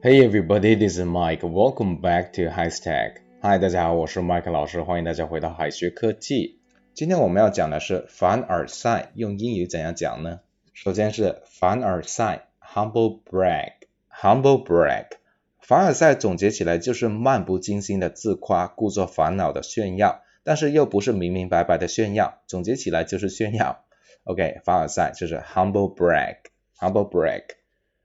Hey everybody, this is Mike. Welcome back to High Stack. Hi，大家好，我是 Mike 老师，欢迎大家回到海学科技。今天我们要讲的是凡尔赛，用英语怎样讲呢？首先是凡尔赛，humble brag，humble brag。凡尔赛总结起来就是漫不经心的自夸，故作烦恼的炫耀，但是又不是明明白白的炫耀，总结起来就是炫耀。OK，凡尔赛就是 humble brag，humble brag。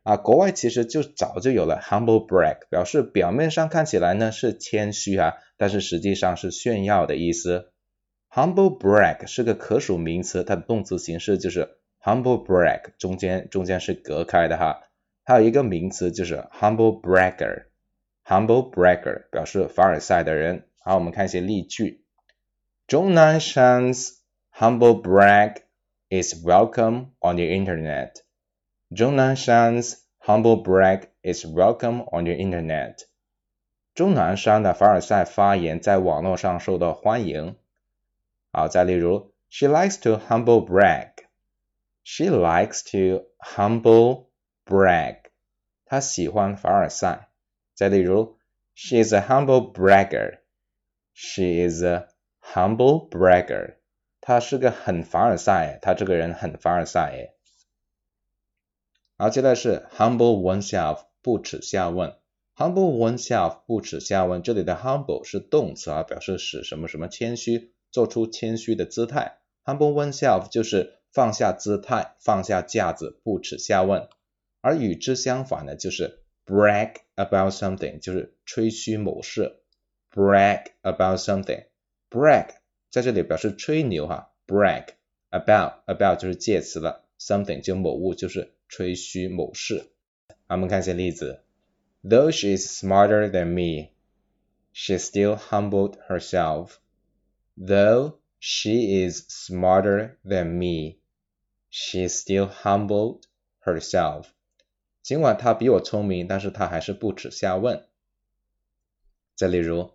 啊，国外其实就早就有了 humble brag，表示表面上看起来呢是谦虚啊，但是实际上是炫耀的意思。humble brag 是个可数名词，它的动词形式就是 humble brag，中间中间是隔开的哈。还有一个名词就是 humble bragger，humble bragger 表示凡尔赛的人。好，我们看一些例句。钟南山 humble brag is welcome on the internet. Zhong Nanshan's humble brag is welcome on the internet. 钟南山的凡尔赛发言在网络上受到欢迎。好，再例如，She likes to humble brag. She likes to humble brag. 她喜欢凡尔赛。再例如，She is a humble bragger. She is a humble bragger. 她是个很凡尔赛，她这个人很凡尔赛 诶。好，接下来是 humble oneself，不耻下问。humble oneself，不耻下问。这里的 humble 是动词啊，表示使什么什么谦虚，做出谦虚的姿态。humble oneself 就是放下姿态，放下架子，不耻下问。而与之相反的就是 brag about something，就是吹嘘某事。brag about something，brag 在这里表示吹牛哈，brag about about 就是介词了，something 就某物就是。吹嘘某事。我们看一些例子。Though she is smarter than me, she still humbled herself. Though she is smarter than me, she still humbled herself. 尽管她比我聪明，但是她还是不耻下问。再例如，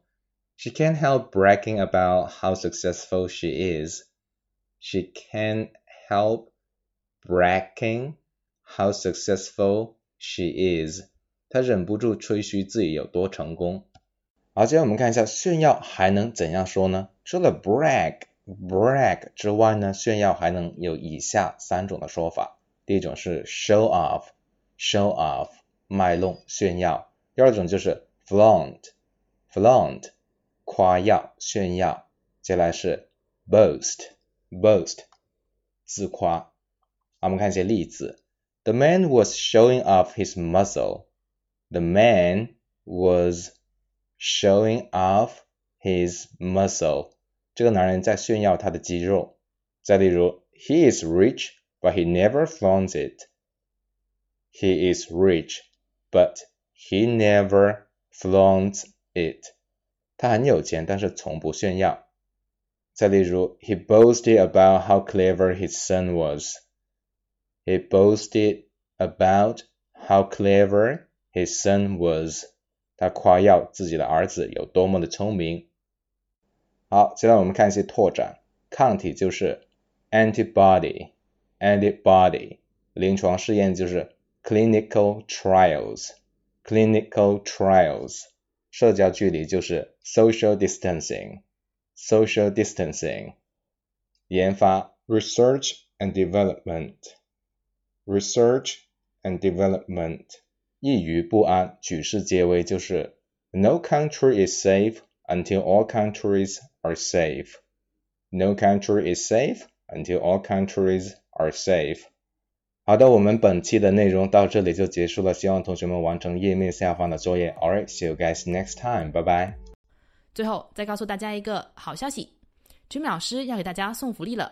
She can't help bragging about how successful she is. She can't help bragging how successful she is，她忍不住吹嘘自己有多成功。好，接下来我们看一下炫耀还能怎样说呢？除了 brag brag 之外呢，炫耀还能有以下三种的说法。第一种是 show off show off 卖弄炫耀。第二种就是 flaunt flaunt 夸耀炫耀。接下来是 boast boast 自夸。好，我们看一些例子。The man was showing off his muscle. The man was showing off his muscle. 这个男人在炫耀他的肌肉。再例如，He is rich, but he never flaunts it. He is rich, but he never flaunts it. 他很有钱，但是从不炫耀。再例如，He boasted about how clever his son was. He boasted about how clever his son was. 他夸耀自己的儿子有多么的聪明。好，接下来我们看一些拓展。抗体就是 antibody，antibody。临床试验就是 clinical trials，clinical trials。社交距离就是 social distancing，social distancing。研发 research and development。 research and development，一于不安，举世皆危，就是 No country is safe until all countries are safe. No country is safe until all countries are safe. 好的，我们本期的内容到这里就结束了，希望同学们完成页面下方的作业。Alright, see you guys next time. 拜拜。最后再告诉大家一个好消息，Jimmy 老师要给大家送福利了。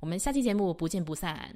我们下期节目不见不散。